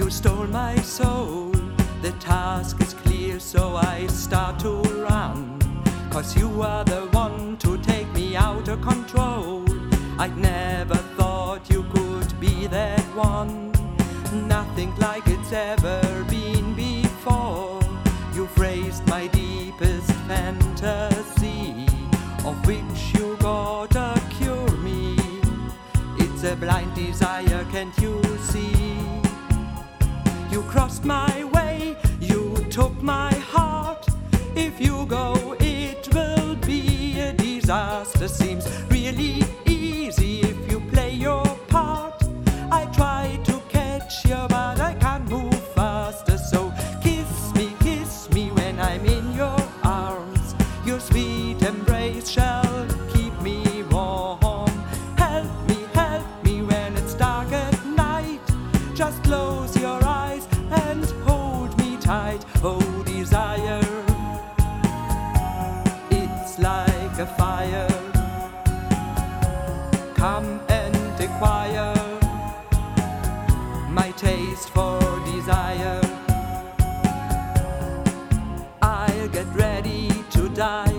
You stole my soul. The task is clear, so I start to run. Cause you are the one to take me out of control. I'd never thought you could be that one. Nothing like it's ever been before. You've raised my deepest fantasy, of which you gotta cure me. It's a blind desire, can't you see? You crossed my way, you took my heart. If you go, it will be a disaster. Seems really die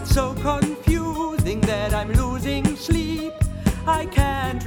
It's so confusing that I'm losing sleep. I can't